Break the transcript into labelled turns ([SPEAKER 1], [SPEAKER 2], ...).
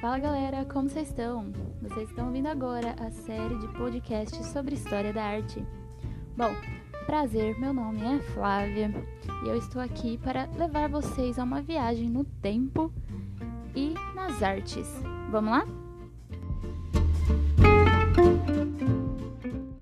[SPEAKER 1] Fala galera, como vocês estão? Vocês estão ouvindo agora a série de podcasts sobre história da arte. Bom, prazer, meu nome é Flávia e eu estou aqui para levar vocês a uma viagem no tempo e nas artes. Vamos lá?